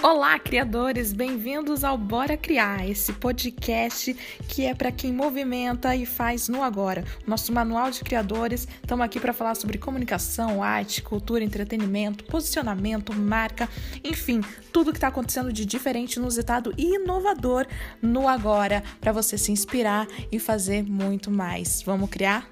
Olá, criadores! Bem-vindos ao Bora Criar, esse podcast que é para quem movimenta e faz no agora. Nosso manual de criadores, estamos aqui para falar sobre comunicação, arte, cultura, entretenimento, posicionamento, marca, enfim, tudo que está acontecendo de diferente, inusitado e inovador no agora, para você se inspirar e fazer muito mais. Vamos criar?